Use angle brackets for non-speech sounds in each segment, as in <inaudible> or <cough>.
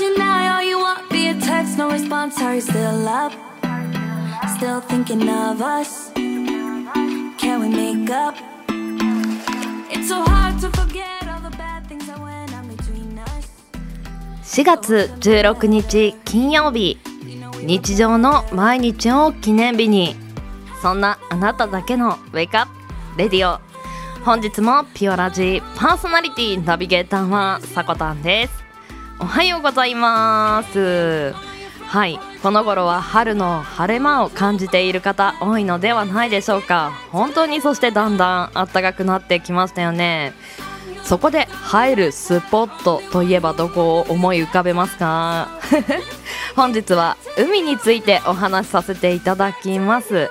you now, all you want via text, no response. Are you still up? Still thinking of us? Can we make up? It's so hard to forget all the bad things that went on between us. 4月16日金曜日日常の毎日を記念日にそんなあなただけのウェイクアップレディオ本日もピオラジパーソナリティナビゲーターはさこたんですおはようございます。はいこの頃は春の晴れ間を感じている方多いのではないでしょうか。本当にそしてだんだん暖かくなってきましたよね。そこで入るスポットといえばどこを思い浮かべますか？<laughs> 本日は海についてお話しさせていただきます。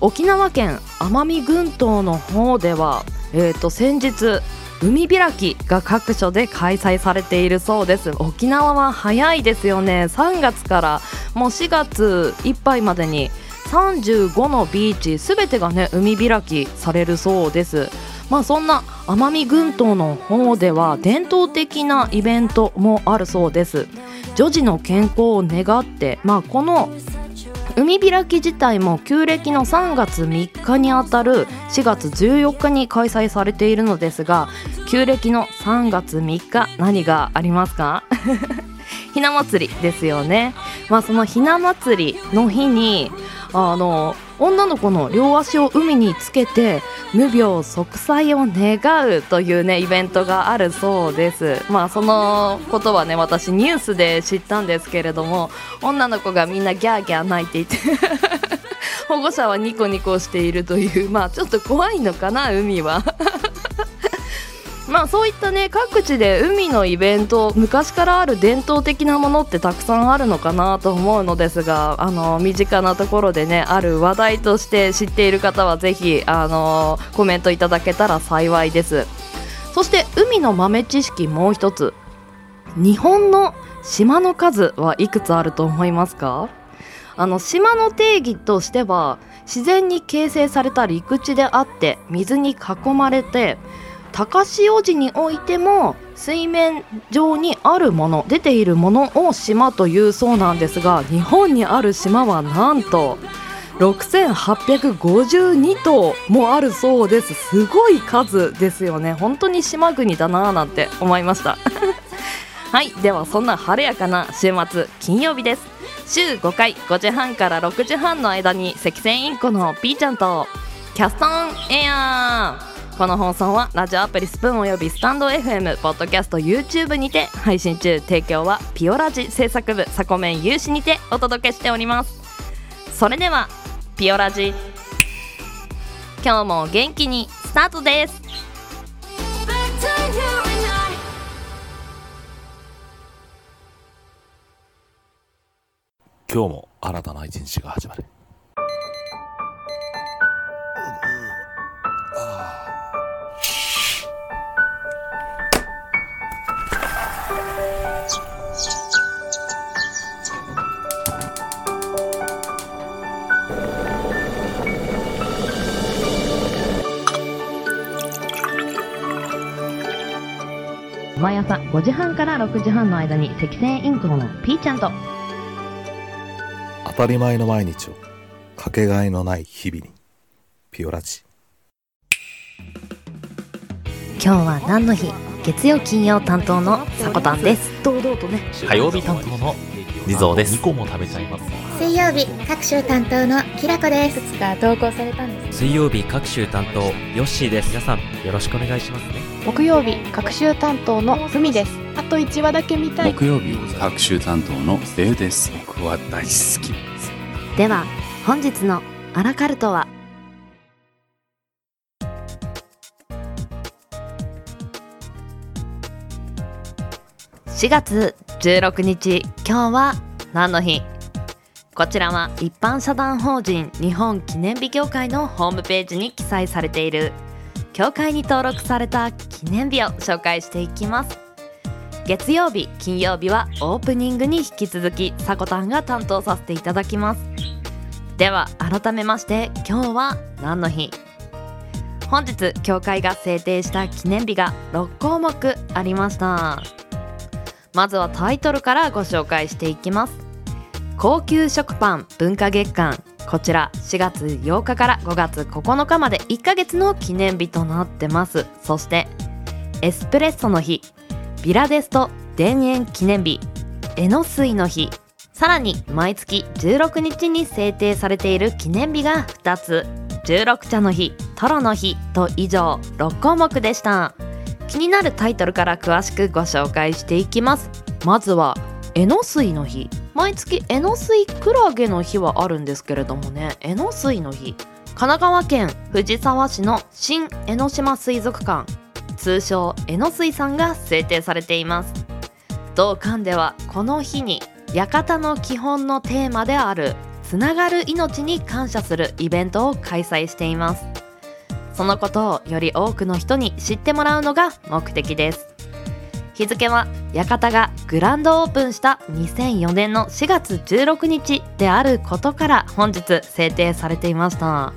沖縄県奄美群島の方では、えー、と先日海開きが各所で開催されているそうです。沖縄は早いですよね。3月からもう4月いっぱいまでに35のビーチすべてがね海開きされるそうです。まあそんな奄美群島の方では伝統的なイベントもあるそうです。女児の健康を願ってまあこの海開き自体も旧暦の3月3日にあたる4月14日に開催されているのですが旧暦の3月3日何がありますか？<laughs> ひな祭りですよね、まあ、そのひな祭りの日にあの女の子の両足を海につけて無病息災を願うというねイベントがあるそうです。まあそのことはね私ニュースで知ったんですけれども女の子がみんなギャーギャー泣いていて <laughs> 保護者はニコニコしているというまあちょっと怖いのかな海は。まあそういったね各地で海のイベント昔からある伝統的なものってたくさんあるのかなと思うのですがあの身近なところでねある話題として知っている方はぜひあのコメントいただけたら幸いです。そして海の豆知識もう一つ。日本の島の数はいくつあると思いますか？あの島の定義としては自然に形成された陸地であって水に囲まれて高潮時においても水面上にあるもの出ているものを島というそうなんですが日本にある島はなんと6852島もあるそうです。すごい数ですよね。本当に島国だなぁなんて思いました。<laughs> はい。ではそんな晴れやかな週末金曜日です。週5回5時半から6時半の間に赤線インコのピーちゃんとキャストンエア。ーこの放送はラジオアプリスプーンおよびスタンド FM ポッドキャスト YouTube にて配信中提供はピオラジ制作部サコメン有志にてお届けしております。それではピオラジ今日も元気にスタートです。今日も新たな一日が始まる。毎朝5時半から6時半の間に赤線インコのピーちゃんと。当たり前の毎日をかけがえのない日々にピオラジ。今日は何の日？月曜金曜担当のさこたんです。堂々とね。火曜日担当のリゾーです。2個も食べちゃいます。水曜日各週担当のきらこです。が投稿されたんです。水曜日各週担当ヨッシーです。皆さんよろしくお願いしますね。木曜日各週担当のふみです。あと1話だけ見たい。木曜日各週担当のデウです。僕は大好き。では本日のアラカルトは？4月16日今日は何の日？こちらは一般社団法人日本記念日協会のホームページに記載されている。協会に登録された記念日を紹介していきます。月曜日金曜日はオープニングに引き続きさこたんが担当させていただきます。では改めまして今日は何の日？本日協会が制定した記念日が6項目ありました。まずはタイトルからご紹介していきます。高級食パン文化月間。こちら4月8日から5月9日まで1ヶ月の記念日となってます。そしてエスプレッソの日。ビラデスト田園記念日。エノスイの日。さらに毎月16日に制定されている記念日が2つ。16茶の日トロの日と以上6項目でした。気になるタイトルから詳しくご紹介していきます。まずはエノスイの日。毎月エノスイクラゲの日はあるんですけれどもね。エノスイの日。神奈川県藤沢市の新江ノ島水族館。通称江ノ水さんが制定されています。同館ではこの日に館の基本のテーマであるつながる命に感謝するイベントを開催しています。そのことをより多くの人に知ってもらうのが目的です。日付は館がグランドオープンした2004年の4月16日であることから本日制定されていました。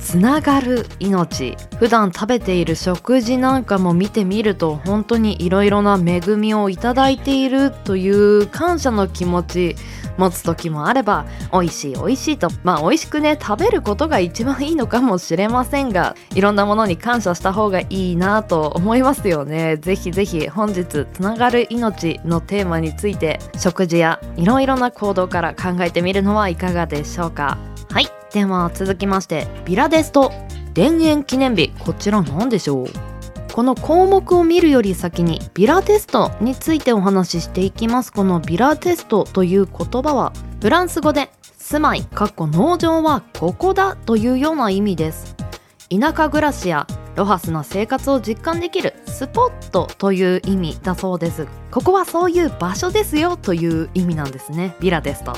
つながる命。普段食べている食事なんかも見てみると本当にいろいろな恵みをいただいているという感謝の気持ち。持つ時もあれば美味しい美味しいとまあ美味しくね食べることが一番いいのかもしれませんがいろんなものに感謝した方がいいなと思いますよね。ぜひぜひ本日つながる命のテーマについて食事やいろいろな行動から考えてみるのはいかがでしょうか。はいでは続きましてビラデスト田園記念日こちら何でしょう？この項目を見るより先にビラテストについてお話ししていきます。このビラテストという言葉はフランス語で住まいかっこ農場はここだというような意味です。田舎暮らしやロハスな生活を実感できるスポットという意味だそうです。ここはそういう場所ですよという意味なんですね。ビラですと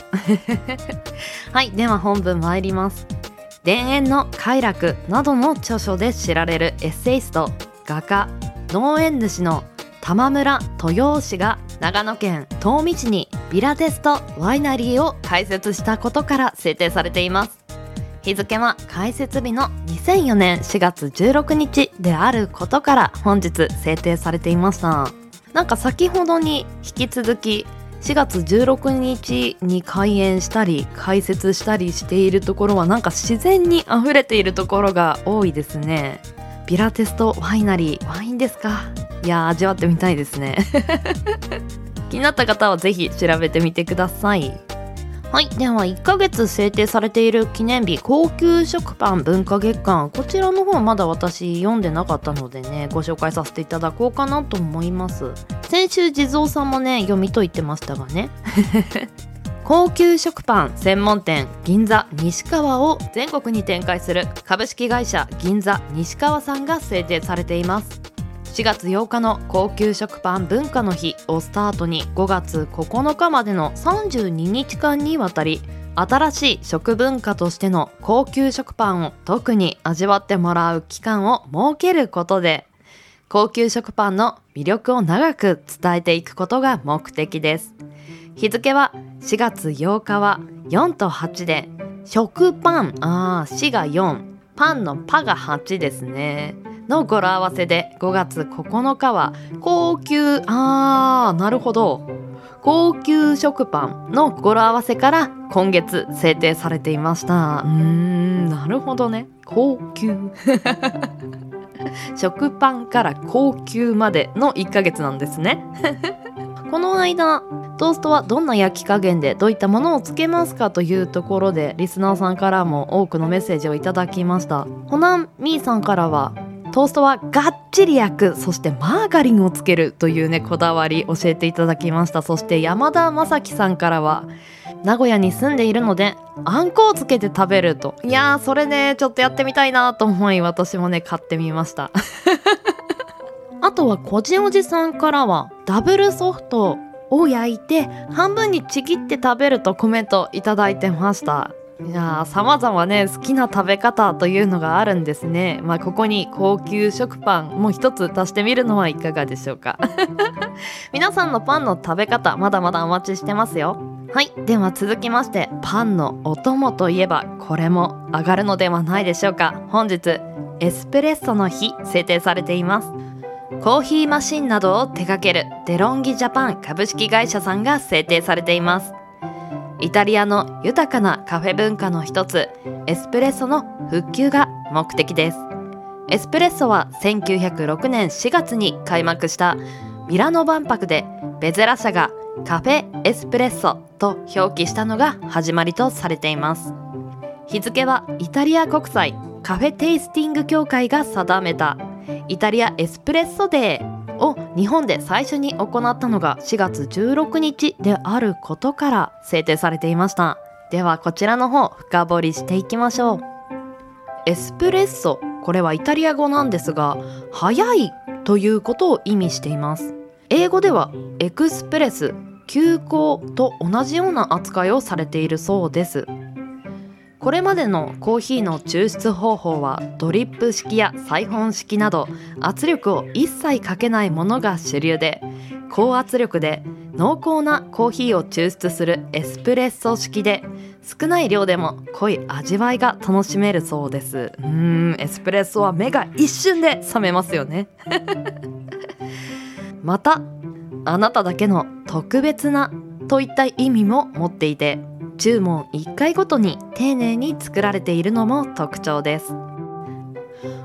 はいでは本文参ります。田園の快楽などの著書で知られるエッセイスト画家農園主の玉村豊氏が長野県東御市にビラテストワイナリーを開設したことから制定されています。日付は開設日の2004年4月16日であることから本日制定されていました。なんか先ほどに引き続き4月16日に開園したり開設したりしているところはなんか自然に溢れているところが多いですね。ビラテストワイナリーワインですか？いや味わってみたいですね。<laughs> 気になった方はぜひ調べてみてください。はいでは1ヶ月制定されている記念日高級食パン文化月間こちらの方まだ私読んでなかったのでねご紹介させていただこうかなと思います。先週地蔵さんもね読みと言ってましたがね。高級食パン専門店銀座西川を全国に展開する株式会社銀座西川さんが制定されています。4月8日の高級食パン文化の日をスタートに5月9日までの32日間にわたり新しい食文化としての高級食パンを特に味わってもらう期間を設けることで高級食パンの魅力を長く伝えていくことが目的です。日付は4月8日は4と8で食パン。あー4が4パンのパが8ですね。の語呂合わせで5月9日は高級あーなるほど。高級食パンの語呂合わせから今月制定されていました。うーんなるほどね。高級。<laughs> 食パンから高級までの1ヶ月なんですね。この間トーストはどんな焼き加減でどういったものをつけますかというところでリスナーさんからも多くのメッセージをいただきました。ホナンミーさんからはトーストはがっちり焼くそしてマーガリンをつけるというねこだわり教えていただきました。そして山田正樹さんからは名古屋に住んでいるのであんこをつけて食べると。いやーそれねちょっとやってみたいなと思い私もね買ってみました。あとはこじおじさんからはダブルソフトを焼いて半分にちぎって食べるとコメントいただいてました。いやー様々ね好きな食べ方というのがあるんですね。まあここに高級食パンもう一つ足してみるのはいかがでしょうか。<laughs> 皆さんのパンの食べ方まだまだお待ちしてますよ。はいでは続きましてパンのお供といえばこれも上がるのではないでしょうか。本日エスプレッソの日制定されています。コーヒーマシンなどを手掛けるデロンギジャパン株式会社さんが制定されています。イタリアの豊かなカフェ文化の一つエスプレッソの復旧が目的です。エスプレッソは1906年4月に開幕したミラノ万博でベゼラ社がカフェエスプレッソと表記したのが始まりとされています。日付はイタリア国際カフェテイスティング協会が定めたイタリアエスプレッソデーを日本で最初に行ったのが4月16日であることから制定されていました。ではこちらの方深掘りしていきましょう。エスプレッソこれはイタリア語なんですが早いということを意味しています。英語ではエクスプレス急行と同じような扱いをされているそうです。これまでのコーヒーの抽出方法はドリップ式やサイフォン式など圧力を一切かけないものが主流で高圧力で濃厚なコーヒーを抽出するエスプレッソ式で少ない量でも濃い味わいが楽しめるそうです。うーんエスプレッソは目が一瞬で覚めますよね。<laughs> またあなただけの特別なといった意味も持っていて注文1回ごとに丁寧に作られているのも特徴です。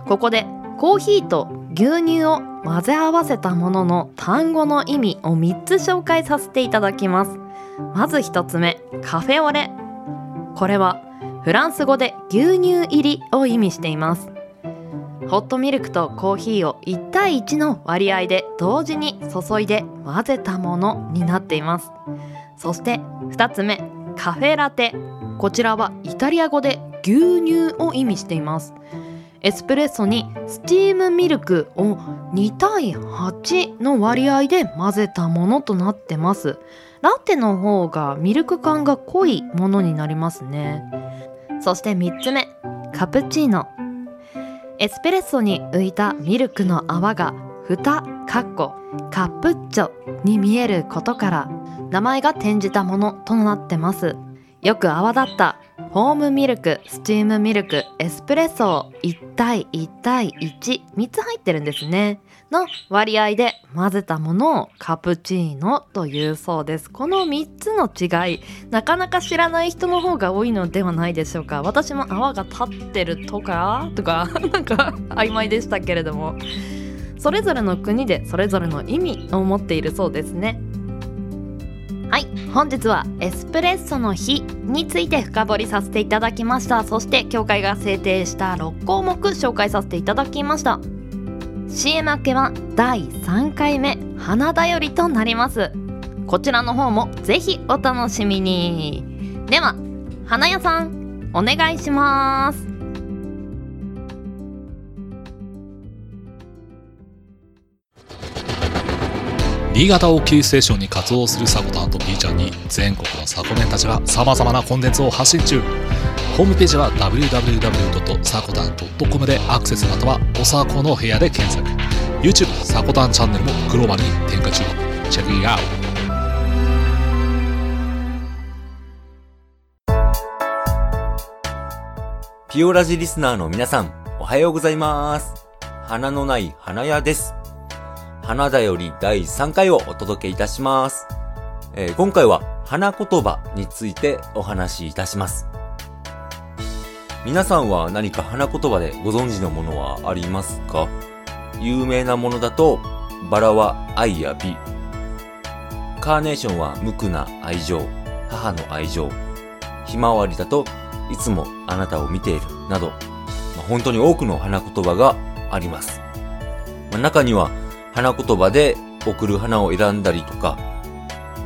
ここでコーヒーと牛乳を混ぜ合わせたものの単語の意味を3つ紹介させていただきます。まず1つ目カフェオレ。これはフランス語で牛乳入りを意味しています。ホットミルクとコーヒーを1対1の割合で同時に注いで混ぜたものになっています。そして2つ目カフェラテ。こちらはイタリア語で牛乳を意味しています。エスプレッソにスチームミルクを2対8の割合で混ぜたものとなってます。ラテの方がミルク感が濃いものになりますね。そして3つ目カプチーノ。エスプレッソに浮いたミルクの泡が蓋カッコカプッチョに見えることから名前が転じたものとなってます。よく泡立ったホームミルクスチームミルクエスプレッソ1対1対13つ入ってるんですね。の割合で混ぜたものをカプチーノというそうです。この3つの違いなかなか知らない人の方が多いのではないでしょうか。私も泡が立ってるとかとか <laughs> なんか曖昧でしたけれども。それぞれの国でそれぞれの意味を持っているそうですね。はい。本日はエスプレッソの日について深掘りさせていただきました。そして協会が制定した6項目紹介させていただきました。CM 明けは第3回目花だよりとなります。こちらの方もぜひお楽しみに。では花屋さんお願いします。新潟をキーステーションに活動するサコタンと B ちゃんに全国のサコメンたちが様々なコンテンツを発信中ホームページは www.sakotan.com でアクセスまたはおさこの部屋で検索 YouTube サコタンチャンネルもグローバルに展開中チェックイアウトピオラジリスナーの皆さん、おはようございます。花のない花屋です。花だより第3回をお届けいたします。えー今回は花言葉についてお話しいたします。皆さんは何か花言葉でご存知のものはありますか？有名なものだと、バラは愛や美。カーネーションは無垢な愛情、母の愛情。ひまわりだといつもあなたを見ているなど、まあ本当に多くの花言葉があります。まあ中には花言葉で贈る花を選んだりとか、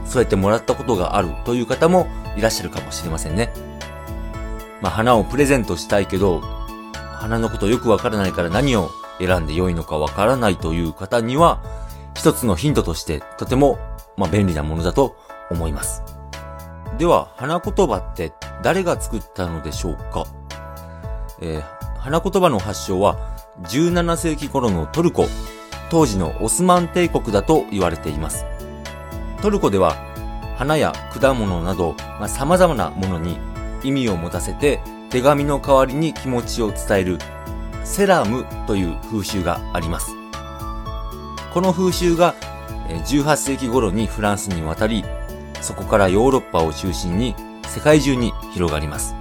そうやってもらったことがあるという方もいらっしゃるかもしれませんね。まあ花をプレゼントしたいけど、花のことよくわからないから何を選んで良いのかわからないという方には、一つのヒントとしてとても、まあ、便利なものだと思います。では、花言葉って誰が作ったのでしょうか？えー花言葉の発祥は17世紀頃のトルコ、当時のオスマン帝国だと言われています。トルコでは花や果物など、まあ、様々なものに意味を持たせて手紙の代わりに気持ちを伝えるセラムという風習があります。この風習が18世紀頃にフランスに渡り、そこからヨーロッパを中心に世界中に広がります。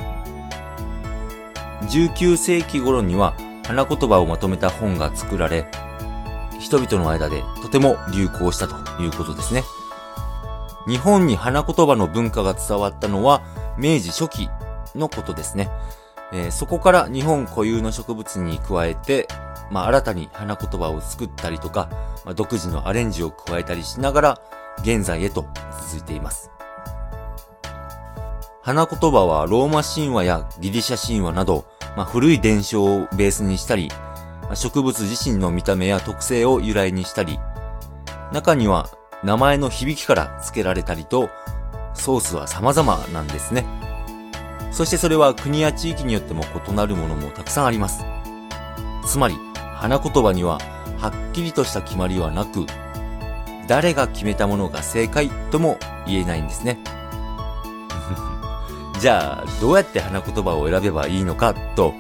19世紀頃には花言葉をまとめた本が作られ、人々の間でとても流行したということですね。日本に花言葉の文化が伝わったのは明治初期のことですね。えーそこから日本固有の植物に加えて、まあ、新たに花言葉を作ったりとか、まあ、独自のアレンジを加えたりしながら、現在へと続いています。花言葉はローマ神話やギリシャ神話など、まあ、古い伝承をベースにしたり、植物自身の見た目や特性を由来にしたり、中には名前の響きから付けられたりと、ソースは様々なんですね。そしてそれは国や地域によっても異なるものもたくさんあります。つまり、花言葉にははっきりとした決まりはなく、誰が決めたものが正解とも言えないんですね。<laughs> じゃあ、どうやって花言葉を選べばいいのかと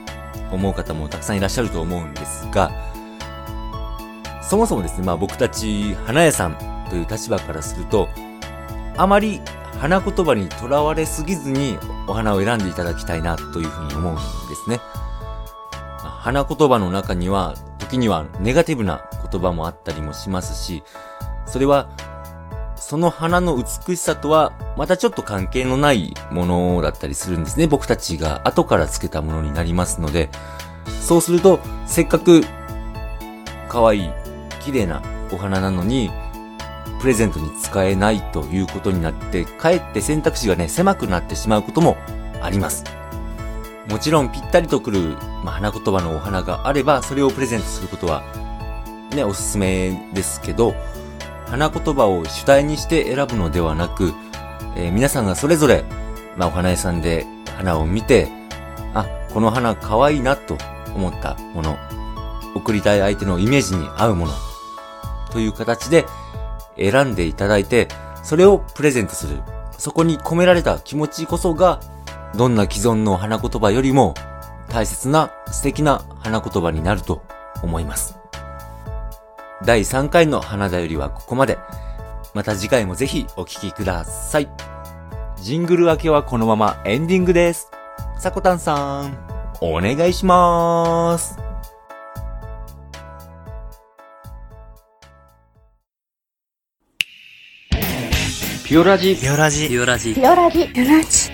思う方もたくさんいらっしゃると思うんですが、そもそもですね、まあ僕たち花屋さんという立場からすると、あまり花言葉にとらわれすぎずにお花を選んでいただきたいなというふうに思うんですね。花言葉の中には時にはネガティブな言葉もあったりもしますし、それはその花の美しさとはまたちょっと関係のないものだったりするんですね。僕たちが後からつけたものになりますので、そうするとせっかく可愛い綺麗なお花なのにプレゼントに使えないということになって、かえって選択肢がね、狭くなってしまうこともあります。もちろんぴったりとくる、まあ、花言葉のお花があれば、それをプレゼントすることは、ね、おすすめですけど、花言葉を主体にして選ぶのではなく、えー皆さんがそれぞれ、まあ、お花屋さんで花を見て、あ、この花可愛いなと思ったもの、送りたい相手のイメージに合うもの、という形で選んでいただいて、それをプレゼントする。そこに込められた気持ちこそが、どんな既存の花言葉よりも大切な素敵な花言葉になると思います。第3回の花だよりはここまで。また次回もぜひお聴きください。ジングル明けはこのままエンディングです。さこたんさん、お願いします。ピオラジピオラジピオラジピオラジピオラジ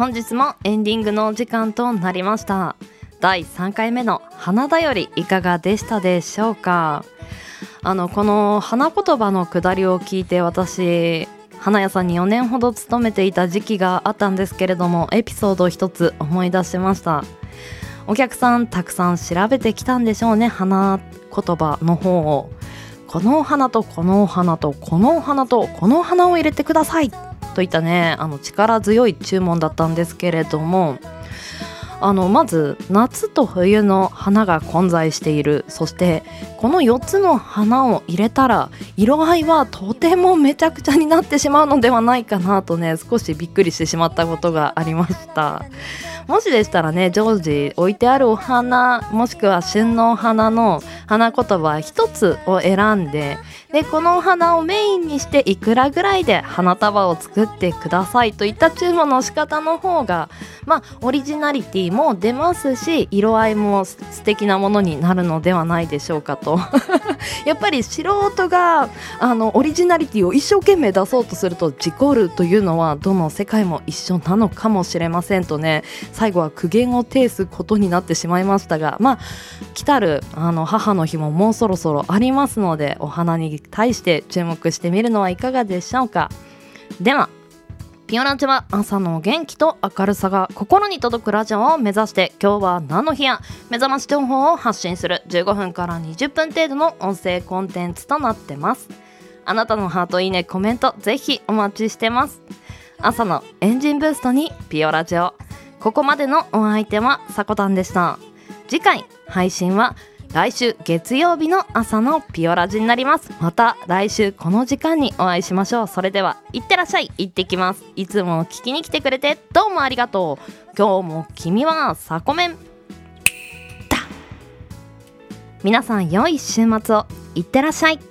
本日もエンディングのお時間となりました。第3回目の花だよりいかがでしたでしょうか？あのこの花言葉のくだりを聞いて私花屋さんに4年ほど勤めていた時期があったんですけれどもエピソード一つ思い出しました。お客さんたくさん調べてきたんでしょうね花言葉の方を。このお花とこのお花とこのお花とこのお花を入れてください。といったねあの力強い注文だったんですけれどもあのまず夏と冬の花が混在している。そしてこの4つの花を入れたら色合いはとてもめちゃくちゃになってしまうのではないかなとね少しびっくりしてしまったことがありました。もしでしたらね常時置いてあるお花もしくは旬のお花の花言葉一つを選んででこのお花をメインにしていくらぐらいで花束を作ってくださいといった注文の仕方の方がまあオリジナリティも出ますし色合いも素敵なものになるのではないでしょうかと。<laughs> やっぱり素人があのオリジナリティを一生懸命出そうとすると事故るというのはどの世界も一緒なのかもしれませんとね。最後は苦言を呈すことになってしまいましたがまあ来たるあの母の日ももうそろそろありますのでお花に対して注目してみるのはいかがでしょうか。ではピオラジは朝の元気と明るさが心に届くラジオを目指して今日は何の日や目覚まし情報を発信する15分から20分程度の音声コンテンツとなってます。あなたのハートいいねコメントぜひお待ちしてます。朝のエンジンブーストにピオラジオ。ここまでのお相手はさこたんでした。次回配信は来週月曜日の朝のピオラジになります。また来週この時間にお会いしましょう。それではいってらっしゃい。行ってきます。いつも聞きに来てくれてどうもありがとう。今日も君はサコメン。だ皆さん良い週末を。いってらっしゃい。